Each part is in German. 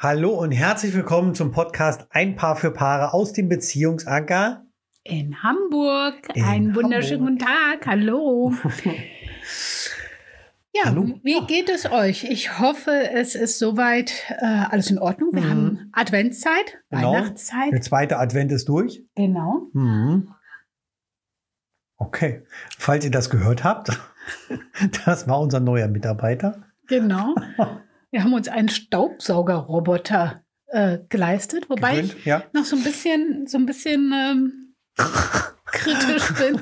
Hallo und herzlich willkommen zum Podcast Ein Paar für Paare aus dem Beziehungsanker in Hamburg. In Einen wunderschönen Hamburg. guten Tag. Hallo. Ja, Hallo. wie geht es euch? Ich hoffe, es ist soweit äh, alles in Ordnung. Wir Mhm. haben Adventszeit, Genau. Weihnachtszeit. Der zweite Advent ist durch. Genau. Mhm. Okay. Falls ihr das gehört habt, das war unser neuer Mitarbeiter. Genau. Wir haben uns einen Staubsaugerroboter äh, geleistet, wobei ich Gewöhnt, ja. noch so ein bisschen, so ein bisschen ähm, kritisch bin,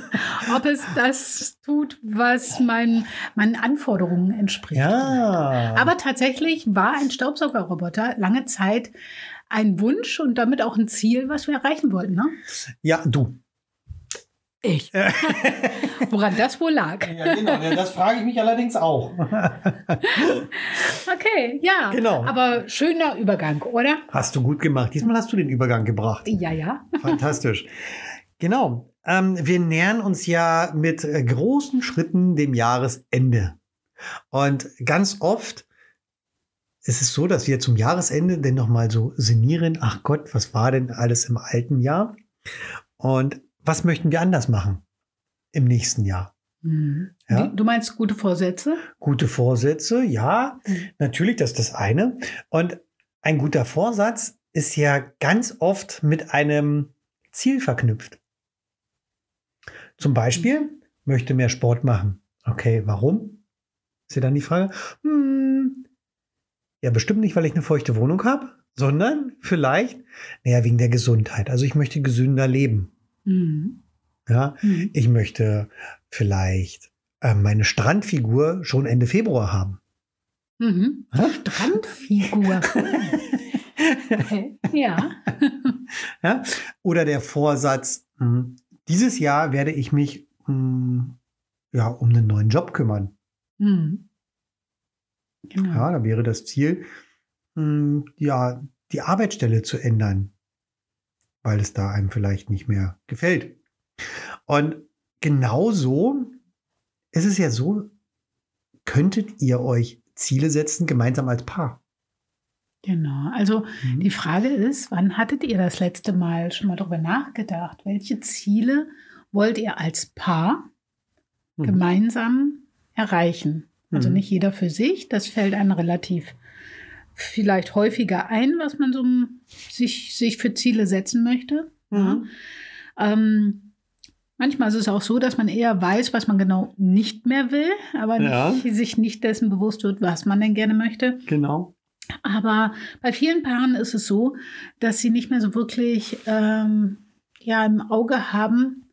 ob es das tut, was mein, meinen Anforderungen entspricht. Ja. Aber tatsächlich war ein Staubsaugerroboter lange Zeit ein Wunsch und damit auch ein Ziel, was wir erreichen wollten. Ne? ja, du. Ich. Woran das wohl lag. Ja, genau. Das frage ich mich allerdings auch. Okay, ja. Genau. Aber schöner Übergang, oder? Hast du gut gemacht. Diesmal hast du den Übergang gebracht. Ja, ja. Fantastisch. Genau. Ähm, wir nähern uns ja mit äh, großen Schritten dem Jahresende. Und ganz oft ist es so, dass wir zum Jahresende dann nochmal so sinnieren, ach Gott, was war denn alles im alten Jahr? Und was möchten wir anders machen im nächsten Jahr? Mhm. Ja. Du meinst gute Vorsätze? Gute Vorsätze, ja, Mhm. natürlich, das ist das eine. Und ein guter Vorsatz ist ja ganz oft mit einem Ziel verknüpft. Zum Beispiel möchte mehr Sport machen. Okay, warum? Ist ja dann die Frage. Hm, ja, bestimmt nicht, weil ich eine feuchte Wohnung habe, sondern vielleicht, naja, wegen der Gesundheit. Also ich möchte gesünder leben. Mhm. Ja, Mhm. ich möchte vielleicht äh, meine Strandfigur schon Ende Februar haben. Mhm. Strandfigur. okay. Ja. Ja? Oder der Vorsatz, mh, dieses Jahr werde ich mich mh, ja, um einen neuen Job kümmern. Mhm. Genau. Ja, da wäre das Ziel, mh, ja, die Arbeitsstelle zu ändern, weil es da einem vielleicht nicht mehr gefällt. Und genauso ist es ja so, könntet ihr euch Ziele setzen, gemeinsam als Paar. Genau. Also Mhm. Die Frage ist, wann hattet ihr das letzte Mal schon mal darüber nachgedacht? Welche Ziele wollt ihr als Paar Mhm. gemeinsam erreichen? Also Mhm. nicht jeder für sich, das fällt einem relativ vielleicht häufiger ein, was man so sich, sich für Ziele setzen möchte. Mhm. Ähm, manchmal ist es auch so, dass man eher weiß, was man genau nicht mehr will, aber Ja. nicht, sich nicht dessen bewusst wird, was man denn gerne möchte. Genau. Aber bei vielen Paaren ist es so, dass sie nicht mehr so wirklich ähm, ja, im Auge haben,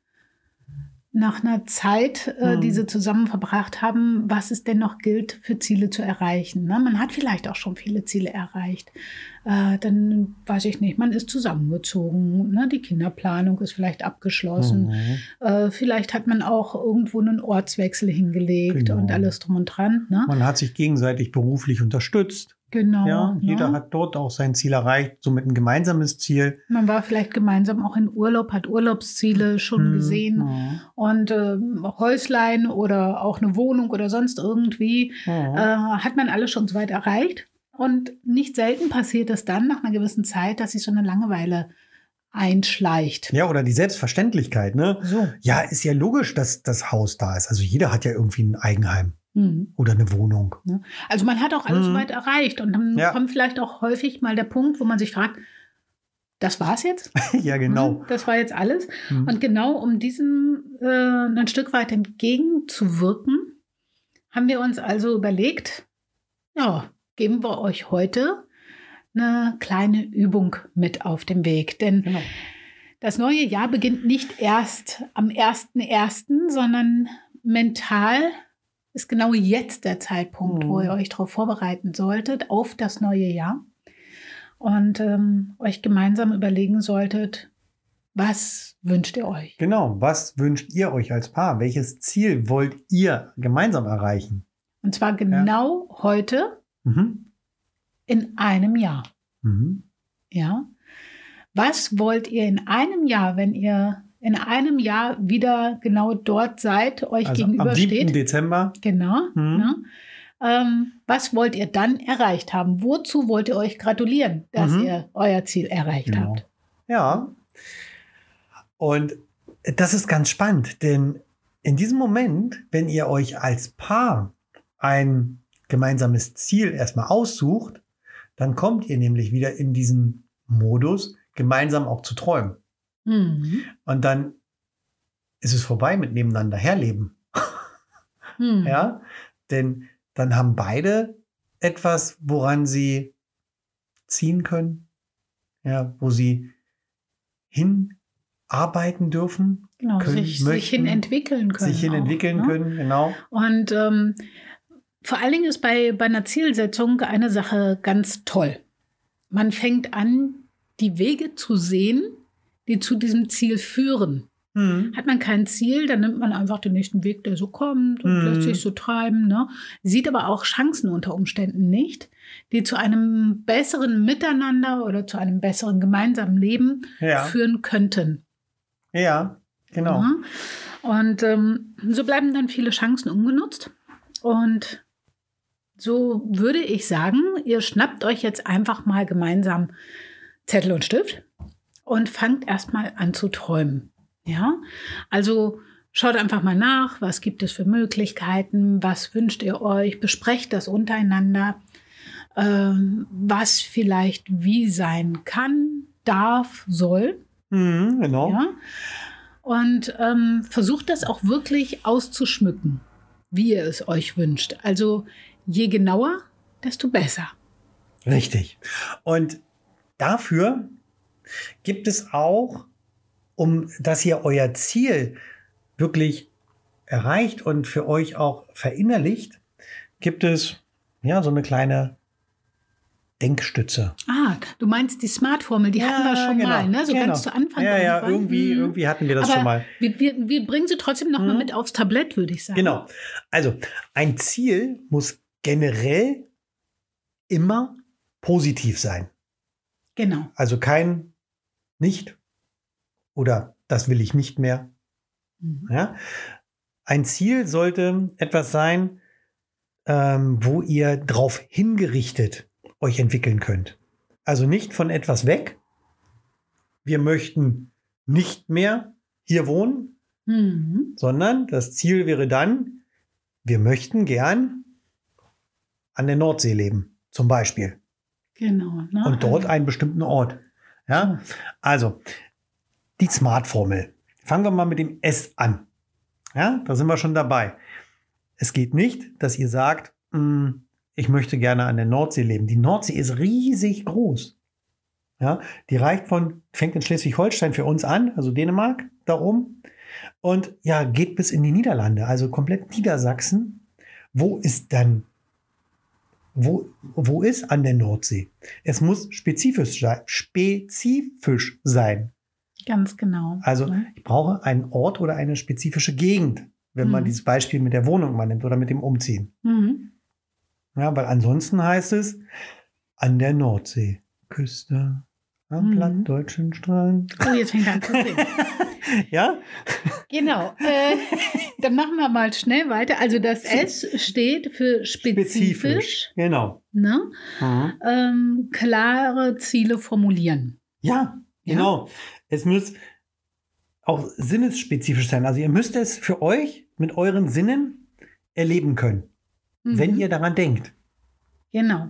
nach einer Zeit, äh, Hm. die sie zusammen verbracht haben, was es denn noch gilt, für Ziele zu erreichen. Ne? Man hat vielleicht auch schon viele Ziele erreicht. Äh, dann weiß ich nicht, man ist zusammengezogen, ne? die Kinderplanung ist vielleicht abgeschlossen. Mhm. Äh, vielleicht hat man auch irgendwo einen Ortswechsel hingelegt Genau. und alles drum und dran. Ne? Man hat sich gegenseitig beruflich unterstützt. Genau. Ja, jeder ne? hat dort auch sein Ziel erreicht, somit ein gemeinsames Ziel. Man war vielleicht gemeinsam auch in Urlaub, hat Urlaubsziele schon Mhm. gesehen Mhm. und ähm, Häuslein oder auch eine Wohnung oder sonst irgendwie Mhm. äh, hat man alles schon so weit erreicht. Und nicht selten passiert es dann nach einer gewissen Zeit, dass sich so eine Langeweile einschleicht. Ja, oder die Selbstverständlichkeit, ne? So. Ja, ist ja logisch, dass das Haus da ist. Also jeder hat ja irgendwie ein Eigenheim Mhm. oder eine Wohnung. Also man hat auch alles Mhm. weit erreicht und dann Ja. kommt vielleicht auch häufig mal der Punkt, wo man sich fragt, das war's jetzt? ja, genau. Mhm, Das war jetzt alles. Mhm. Und genau um diesem äh, ein Stück weit entgegenzuwirken, haben wir uns also überlegt, ja, geben wir euch heute eine kleine Übung mit auf dem Weg. Denn Genau. das neue Jahr beginnt nicht erst am 1.1., sondern mental ist genau jetzt der Zeitpunkt, Mhm. wo ihr euch darauf vorbereiten solltet, auf das neue Jahr. Und ähm, euch gemeinsam überlegen solltet, was wünscht ihr euch? Genau. Was wünscht ihr euch als Paar? Welches Ziel wollt ihr gemeinsam erreichen? Und zwar genau heute Mhm. in einem Jahr. Mhm. Ja. Was wollt ihr in einem Jahr, wenn ihr in einem Jahr wieder genau dort seid, euch Also am 7. gegenübersteht? Dezember. Genau. Mhm. Ne? ähm, was wollt ihr dann erreicht haben? Wozu wollt ihr euch gratulieren, dass Mhm. ihr euer Ziel erreicht Genau. habt? Ja. Und das ist ganz spannend, denn in diesem Moment, wenn ihr euch als Paar ein gemeinsames Ziel erstmal aussucht, dann kommt ihr nämlich wieder in diesen Modus, gemeinsam auch zu träumen. Mhm. Und dann ist es vorbei mit nebeneinander herleben. Mhm. Ja, denn dann haben beide etwas, woran sie ziehen können, ja, wo sie hinarbeiten dürfen, Genau, können, sich, sich möchten, hin entwickeln können. sich hin auch, entwickeln ne? können, genau. Und ähm, vor allen Dingen ist bei, bei einer Zielsetzung eine Sache ganz toll. Man fängt an, die Wege zu sehen, die zu diesem Ziel führen. Hm. Hat man kein Ziel, dann nimmt man einfach den nächsten Weg, der so kommt und Mhm. lässt sich so treiben. Ne? Sieht aber auch Chancen unter Umständen nicht, die zu einem besseren Miteinander oder zu einem besseren gemeinsamen Leben Ja, führen könnten. ja, genau. Ja? Und ähm, so bleiben dann viele Chancen ungenutzt. Und so würde ich sagen, ihr schnappt euch jetzt einfach mal gemeinsam Zettel und Stift und fangt erstmal an zu träumen. Ja, also schaut einfach mal nach, was gibt es für Möglichkeiten, was wünscht ihr euch, besprecht das untereinander, ähm, was vielleicht wie sein kann, darf, soll. Hm, genau. Ja? Und ähm, versucht das auch wirklich auszuschmücken, wie ihr es euch wünscht. Also je genauer, desto besser. Richtig. Und dafür gibt es auch, um dass ihr euer Ziel wirklich erreicht und für euch auch verinnerlicht, gibt es ja so eine kleine Denkstütze. Ah, du meinst die Smart-Formel, die hatten wir schon genau, mal, ne? So genau. ganz zu Anfang. Ja, ja, irgendwie, Mhm. irgendwie hatten wir das Aber schon mal. Wir, wir, wir bringen sie trotzdem noch mal Mhm. mit aufs Tablett, würde ich sagen. Genau. Also ein Ziel muss generell immer positiv sein. Genau. Also kein nicht oder das will ich nicht mehr. Mhm. Ja? Ein Ziel sollte etwas sein, ähm, wo ihr drauf hingerichtet euch entwickeln könnt. Also nicht von etwas weg. Wir möchten nicht mehr hier wohnen, Mhm. sondern das Ziel wäre dann, wir möchten gern an der Nordsee leben, zum Beispiel. Genau. Ne? Und dort Also, einen bestimmten Ort. Ja, also die Smart-Formel. Fangen wir mal mit dem S an. Ja, da sind wir schon dabei. Es geht nicht, dass ihr sagt, "Mm, ich möchte gerne an der Nordsee leben. Die Nordsee ist riesig groß. Ja, die reicht von, fängt in Schleswig-Holstein für uns an, also Dänemark, da oben. Und ja, geht bis in die Niederlande, also komplett Niedersachsen. Wo ist dann, wo, wo ist an der Nordsee? Es muss spezifisch sein, spezifisch sein. Ganz genau. Also Ne? ich brauche einen Ort oder eine spezifische Gegend, wenn man Mhm. dieses Beispiel mit der Wohnung mal nimmt oder mit dem Umziehen. Mhm. Ja, weil ansonsten heißt es an der Nordseeküste, am Mhm. plattdeutschen Strand. Oh, jetzt fängt er an zu singen. Ja, Genau. Äh, dann machen wir mal schnell weiter. Also das S steht für spezifisch, Genau. ne? Mhm. ähm, klare Ziele formulieren. Ja, Ja? genau. Es muss auch sinnesspezifisch sein. Also ihr müsst es für euch mit euren Sinnen erleben können, Mhm. wenn ihr daran denkt. Genau.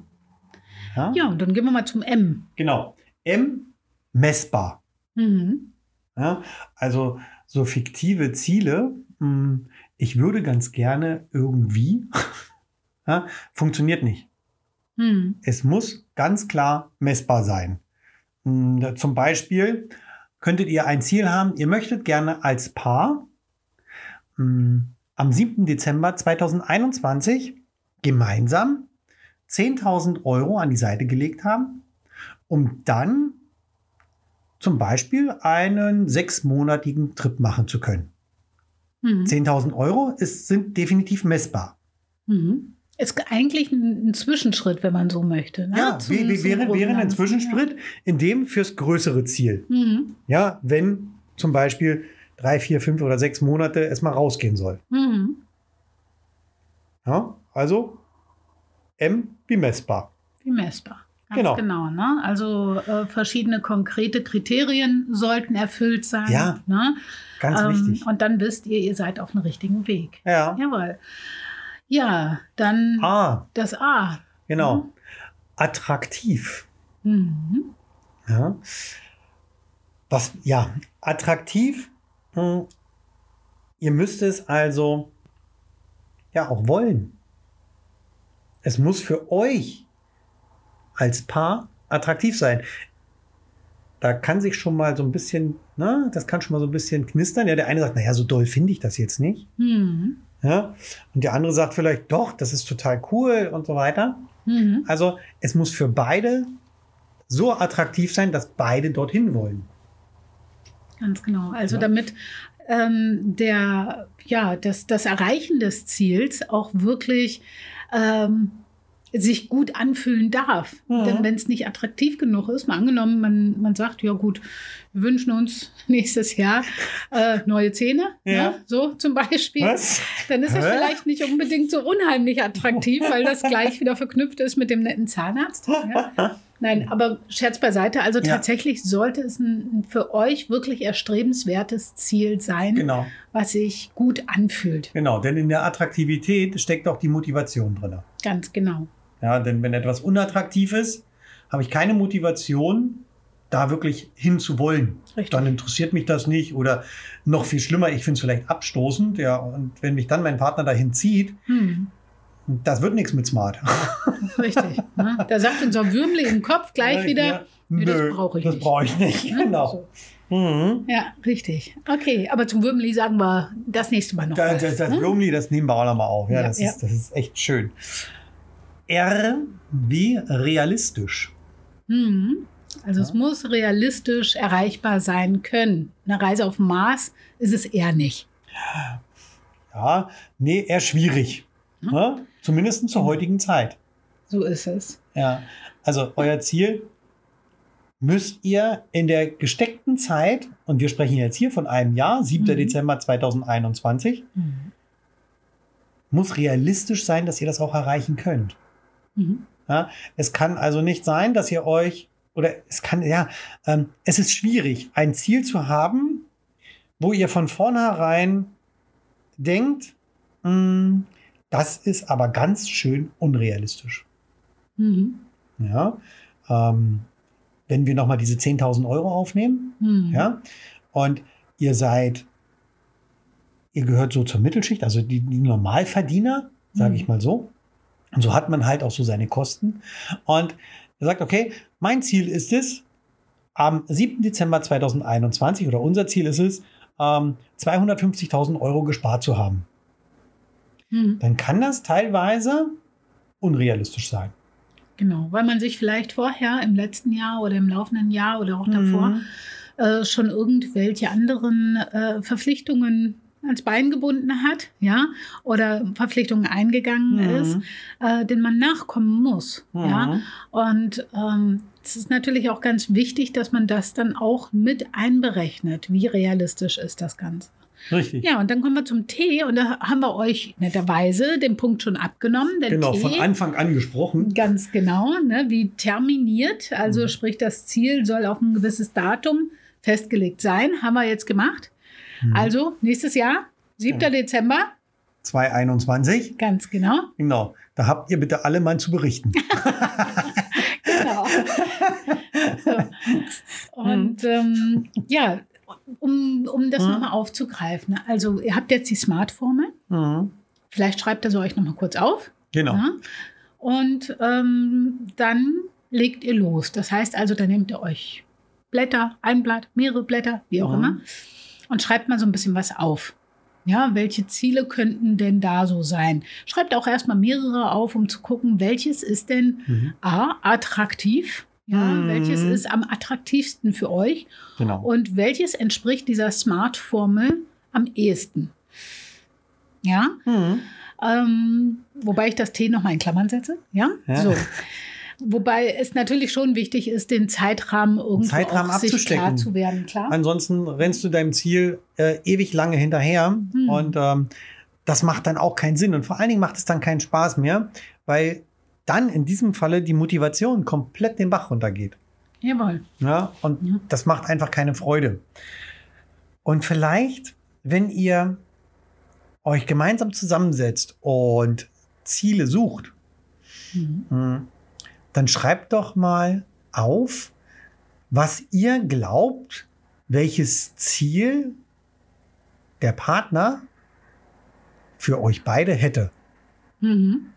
Ja? Ja, und dann gehen wir mal zum M. Genau. M, messbar. Mhm. Ja? Also so fiktive Ziele. mh, Ich würde ganz gerne irgendwie. ja, funktioniert nicht. Mhm. Es muss ganz klar messbar sein. Mh, Zum Beispiel könntet ihr ein Ziel haben, ihr möchtet gerne als Paar mh, am 7. Dezember 2021 gemeinsam 10.000 Euro an die Seite gelegt haben, um dann zum Beispiel einen sechsmonatigen Trip machen zu können. Mhm. 10.000 Euro ist, sind definitiv messbar. Mhm. Ist eigentlich ein, ein Zwischenschritt, wenn man so möchte. Ne? Ja, Zum- wäre, großen wäre ein Zwischenschritt in dem fürs größere Ziel. Ja. Mhm. Ja, wenn zum Beispiel drei, vier, fünf oder sechs Monate es mal rausgehen soll. Mhm. Ja, also M wie messbar. Wie messbar. Ganz Genau. genau. ne? Also äh, verschiedene konkrete Kriterien sollten erfüllt sein. Ja, ne? Ganz Ähm, wichtig. Und dann wisst ihr, ihr seid auf dem richtigen Weg. Ja. Jawohl. Ja, dann Ah, das A. genau. Attraktiv. Mhm. Ja. Was, ja, attraktiv. hm, Ihr müsst es also ja auch wollen. Es muss für euch als Paar attraktiv sein. Da kann sich schon mal so ein bisschen, na, das kann schon mal so ein bisschen knistern. Ja, der eine sagt, naja, so doll finde ich das jetzt nicht. Mhm. Ja, und der andere sagt vielleicht, doch, das ist total cool und so weiter. Mhm. Also es muss für beide so attraktiv sein, dass beide dorthin wollen. Ganz genau. Also Ja. damit ähm, der, ja, das, das Erreichen des Ziels auch wirklich ähm, sich gut anfühlen darf. Mhm. Denn wenn es nicht attraktiv genug ist, mal angenommen, man, man sagt, ja gut, wir wünschen uns nächstes Jahr äh, neue Zähne, Ja. ne? so zum Beispiel. Was? Dann ist es vielleicht nicht unbedingt so unheimlich attraktiv, weil das gleich wieder verknüpft ist mit dem netten Zahnarzt. Ja? Nein, aber Scherz beiseite. Also Ja. tatsächlich sollte es ein für euch wirklich erstrebenswertes Ziel sein, Genau, was sich gut anfühlt. genau. Denn in der Attraktivität steckt auch die Motivation drin. Ganz genau. Ja, denn wenn etwas unattraktiv ist, habe ich keine Motivation, da wirklich hinzuwollen. Dann interessiert mich das nicht oder noch viel schlimmer, ich finde es vielleicht abstoßend. Ja, und wenn mich dann mein Partner dahin zieht, Hm, das wird nichts mit Smart. richtig. ne? Da sagt unser Würmli im Kopf gleich wieder, Ja, nee, das nö, brauche ich das nicht. brauche ich nicht. ne? Genau. So. Mhm. Ja, richtig. Okay, aber zum Würmli sagen wir das nächste Mal noch. Das, das, das ne? Würmli, das nehmen wir auch noch mal auf. Ja, Ja, das, ja. Ist, das ist echt schön. R wie realistisch. Mhm. Also es Ja. muss realistisch erreichbar sein können. Eine Reise auf Mars ist es eher nicht. Ja, nee, eher schwierig. Hm. Ne? Zumindest zur heutigen Zeit. So ist es. Ja, also euer Ziel müsst ihr in der gesteckten Zeit, und wir sprechen jetzt hier von einem Jahr, 7. Mhm. Dezember 2021, Mhm. muss realistisch sein, dass ihr das auch erreichen könnt. Mhm. Ja, es kann also nicht sein, dass ihr euch, oder es kann, ja, ähm, es ist schwierig, ein Ziel zu haben, wo ihr von vornherein denkt, "Mm, das ist aber ganz schön unrealistisch. Mhm. Ja, ähm, wenn wir nochmal diese 10.000 Euro aufnehmen, Mhm. ja, und ihr seid, ihr gehört so zur Mittelschicht, also die, die Normalverdiener, sage Mhm. ich mal so. Und so hat man halt auch so seine Kosten. Und er sagt, okay, mein Ziel ist es, am 7. Dezember 2021, oder unser Ziel ist es, ähm, 250.000 Euro gespart zu haben. Mhm. Dann kann das teilweise unrealistisch sein. Genau, weil man sich vielleicht vorher im letzten Jahr oder im laufenden Jahr oder auch davor Mhm. äh, schon irgendwelche anderen äh, Verpflichtungen ans Bein gebunden hat, ja, oder Verpflichtungen eingegangen Mhm. ist, äh, denen man nachkommen muss, ja. Mhm. Und ähm, es ist natürlich auch ganz wichtig, dass man das dann auch mit einberechnet. Wie realistisch ist das Ganze? Richtig. Ja, und dann kommen wir zum Tee und da haben wir euch netterweise den Punkt schon abgenommen. Genau, Tee, von Anfang an gesprochen. Ganz genau, ne, wie terminiert, also Mhm. sprich, das Ziel soll auf ein gewisses Datum festgelegt sein, haben wir jetzt gemacht. Mhm. Also nächstes Jahr, 7. Ja. Dezember, 221. ganz genau. Genau. Da habt ihr bitte alle mal zu berichten. genau. so. Und ähm, ja, um, um das Mhm. nochmal aufzugreifen. Also ihr habt jetzt die Smart-Formel. Mhm. Vielleicht schreibt ihr sie euch nochmal kurz auf. Genau. Ja? Und ähm, dann legt ihr los. Das heißt also, dann nehmt ihr euch Blätter, ein Blatt, mehrere Blätter, wie auch Mhm. immer, und schreibt mal so ein bisschen was auf. Ja, welche Ziele könnten denn da so sein? Schreibt auch erstmal mehrere auf, um zu gucken, welches ist denn Mhm. A, attraktiv. Ja, Mhm. welches ist am attraktivsten für euch Genau. und welches entspricht dieser Smart-Formel am ehesten? Ja, Mhm. ähm, wobei ich das T nochmal in Klammern setze. Ja, Ja. so. Wobei es natürlich schon wichtig ist, den Zeitrahmen irgendwie Zeitrahmen auch sich abzustecken. klar zu werden. Klar. Ansonsten rennst du deinem Ziel äh, ewig lange hinterher Mhm. und ähm, das macht dann auch keinen Sinn und vor allen Dingen macht es dann keinen Spaß mehr, weil dann in diesem Falle die Motivation komplett den Bach runtergeht. Jawohl. Ja, und Ja. das macht einfach keine Freude. Und vielleicht, wenn ihr euch gemeinsam zusammensetzt und Ziele sucht, Mhm. Dann schreibt doch mal auf, was ihr glaubt, welches Ziel der Partner für euch beide hätte. Mhm.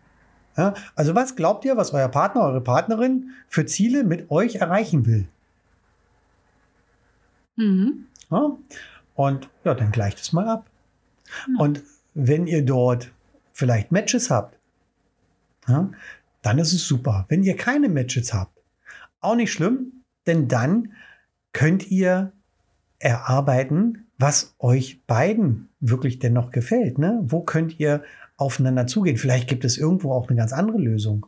Ja, also was glaubt ihr, was euer Partner, eure Partnerin für Ziele mit euch erreichen will? Mhm. Ja? Und ja, dann gleicht es mal ab. Genau. Und wenn ihr dort vielleicht Matches habt, ja, dann ist es super. Wenn ihr keine Matches habt, auch nicht schlimm, denn dann könnt ihr erarbeiten, was euch beiden wirklich denn noch gefällt. Ne? Wo könnt ihr aufeinander zugehen? Vielleicht gibt es irgendwo auch eine ganz andere Lösung.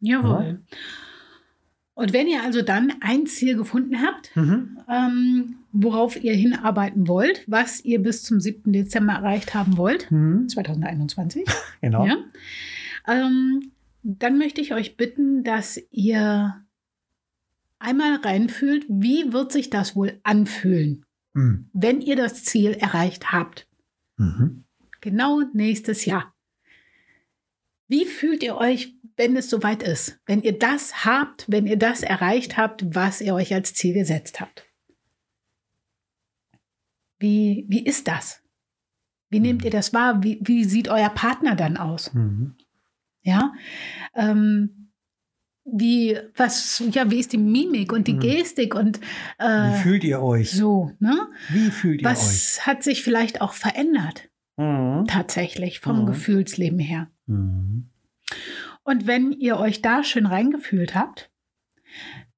Jawohl. Und wenn ihr also dann ein Ziel gefunden habt, Mhm. ähm, worauf ihr hinarbeiten wollt, was ihr bis zum 7. Dezember erreicht haben wollt, Mhm. 2021, Genau. ja, ähm, dann möchte ich euch bitten, dass ihr einmal reinfühlt, wie wird sich das wohl anfühlen, Mhm. wenn ihr das Ziel erreicht habt. Mhm. Genau nächstes Jahr. Wie fühlt ihr euch, wenn es soweit ist? Wenn ihr das habt, wenn ihr das erreicht habt, was ihr euch als Ziel gesetzt habt? Wie, wie ist das? Wie nehmt ihr das wahr? Wie, wie sieht euer Partner dann aus? Mhm. Ja. Ähm, wie, was, ja, wie ist die Mimik und die Mhm. Gestik und Wie äh, fühlt ihr euch? so, ne? Wie fühlt ihr euch? Was hat sich vielleicht auch verändert, Mhm. tatsächlich, vom Mhm. Gefühlsleben her? Mhm. Und wenn ihr euch da schön reingefühlt habt,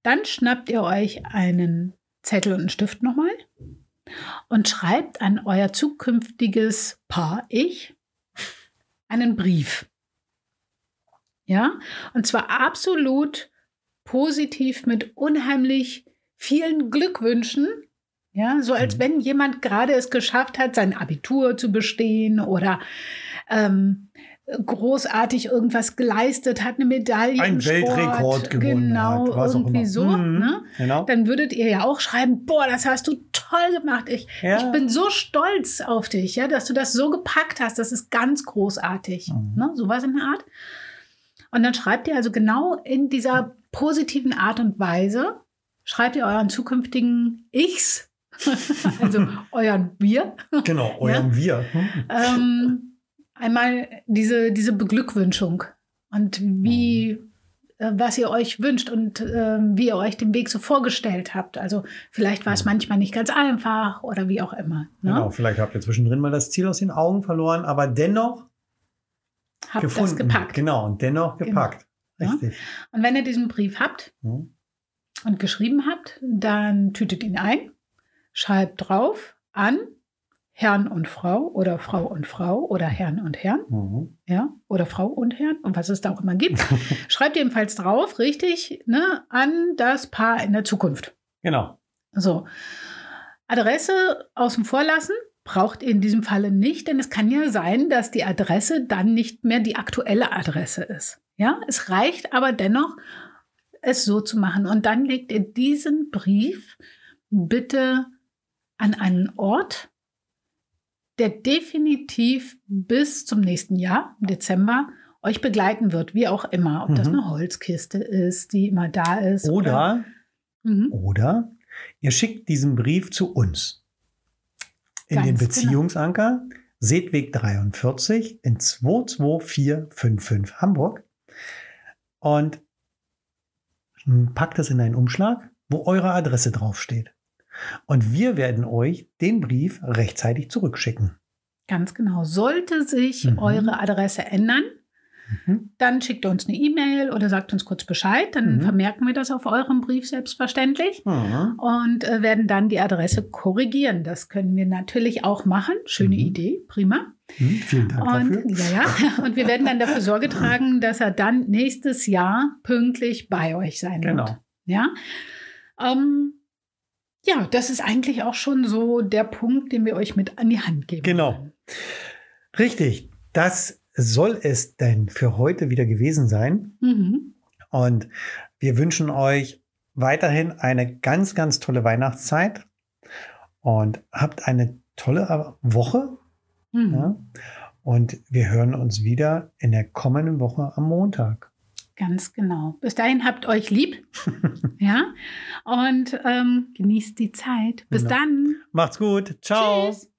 dann schnappt ihr euch einen Zettel und einen Stift nochmal und schreibt an euer zukünftiges Paar-Ich einen Brief. Ja, und zwar absolut positiv mit unheimlich vielen Glückwünschen. Ja, so als Mhm. wenn jemand gerade es geschafft hat, sein Abitur zu bestehen oder ähm, großartig irgendwas geleistet hat, eine Medaille Ein im Sport, Weltrekord gewonnen genau, hat, irgendwie so. Mhm. Ne? Genau. Dann würdet ihr ja auch schreiben, boah, das hast du toll gemacht. Ich, Ja. ich bin so stolz auf dich, ja, dass du das so gepackt hast. Das ist ganz großartig. Mhm. Ne? Sowas in der Art. Und dann schreibt ihr also genau in dieser positiven Art und Weise, schreibt ihr euren zukünftigen Ichs, also euren Wir, Genau, eurem Wir. Hm? ähm, einmal diese, diese Beglückwünschung und wie, äh, was ihr euch wünscht und äh, wie ihr euch den Weg so vorgestellt habt. Also vielleicht war es manchmal nicht ganz einfach oder wie auch immer. Ne? Genau, vielleicht habt ihr zwischendrin mal das Ziel aus den Augen verloren, aber dennoch Habt gefunden. das gepackt. Genau, und dennoch Genau. gepackt. Ja. Richtig. Und wenn ihr diesen Brief habt Hm? und geschrieben habt, dann tütet ihn ein, schreibt drauf an Herrn und Frau oder Frau und Frau oder Herrn und Herrn. Mhm. ja, oder Frau und Herrn und was es da auch immer gibt. Schreibt jedenfalls drauf, richtig, ne, an das Paar in der Zukunft. Genau. So. Adresse außen vor lassen braucht ihr in diesem Falle nicht, denn es kann ja sein, dass die Adresse dann nicht mehr die aktuelle Adresse ist. Ja, es reicht aber dennoch, es so zu machen. Und dann legt ihr diesen Brief bitte an einen Ort, der definitiv bis zum nächsten Jahr, im Dezember, euch begleiten wird, wie auch immer. Ob das Mhm. eine Holzkiste ist, die immer da ist. Oder, Mhm. oder ihr schickt diesen Brief zu uns. In Ganz den genau. Beziehungsanker Seetweg 43 in 22455 Hamburg und packt es in einen Umschlag, wo eure Adresse draufsteht. Und wir werden euch den Brief rechtzeitig zurückschicken. Ganz genau. Sollte sich Mhm. eure Adresse ändern, Mhm. dann schickt ihr uns eine E-Mail oder sagt uns kurz Bescheid. Dann Mhm. vermerken wir das auf eurem Brief selbstverständlich Mhm. und äh, werden dann die Adresse korrigieren. Das können wir natürlich auch machen. Schöne Mhm. Idee, prima. Mhm. Vielen Dank dafür. Und, ja, ja. und wir werden dann dafür Sorge tragen, dass er dann nächstes Jahr pünktlich bei euch sein wird. Genau. Ja. Ähm, ja, das ist eigentlich auch schon so der Punkt, den wir euch mit an die Hand geben. Genau. Richtig. Das soll es denn für heute wieder gewesen sein. Mhm. Und wir wünschen euch weiterhin eine ganz, ganz tolle Weihnachtszeit und habt eine tolle Woche. Mhm. Ja? Und wir hören uns wieder in der kommenden Woche am Montag. Ganz genau. Bis dahin habt euch lieb. ja. Und ähm, genießt die Zeit. Bis Genau. dann. Macht's gut. Ciao. Tschüss.